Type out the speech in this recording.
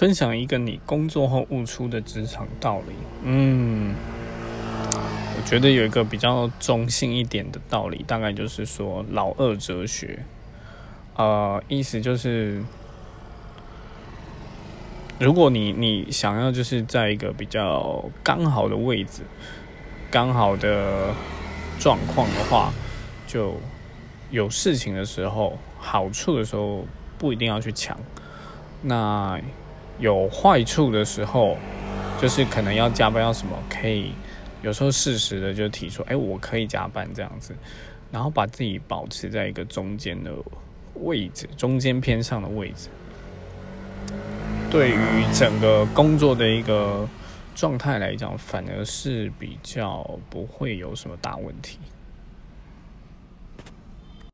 分享一个你工作后悟出的职场道理。嗯，我觉得有一个比较中性一点的道理，大概就是说老二哲学。呃，意思就是，如果你你想要就是在一个比较刚好的位置、刚好的状况的话，就有事情的时候、好处的时候，不一定要去抢。那有坏处的时候，就是可能要加班要什么，可以有时候适时的就提出，哎，我可以加班这样子，然后把自己保持在一个中间的位置，中间偏上的位置，对于整个工作的一个状态来讲，反而是比较不会有什么大问题。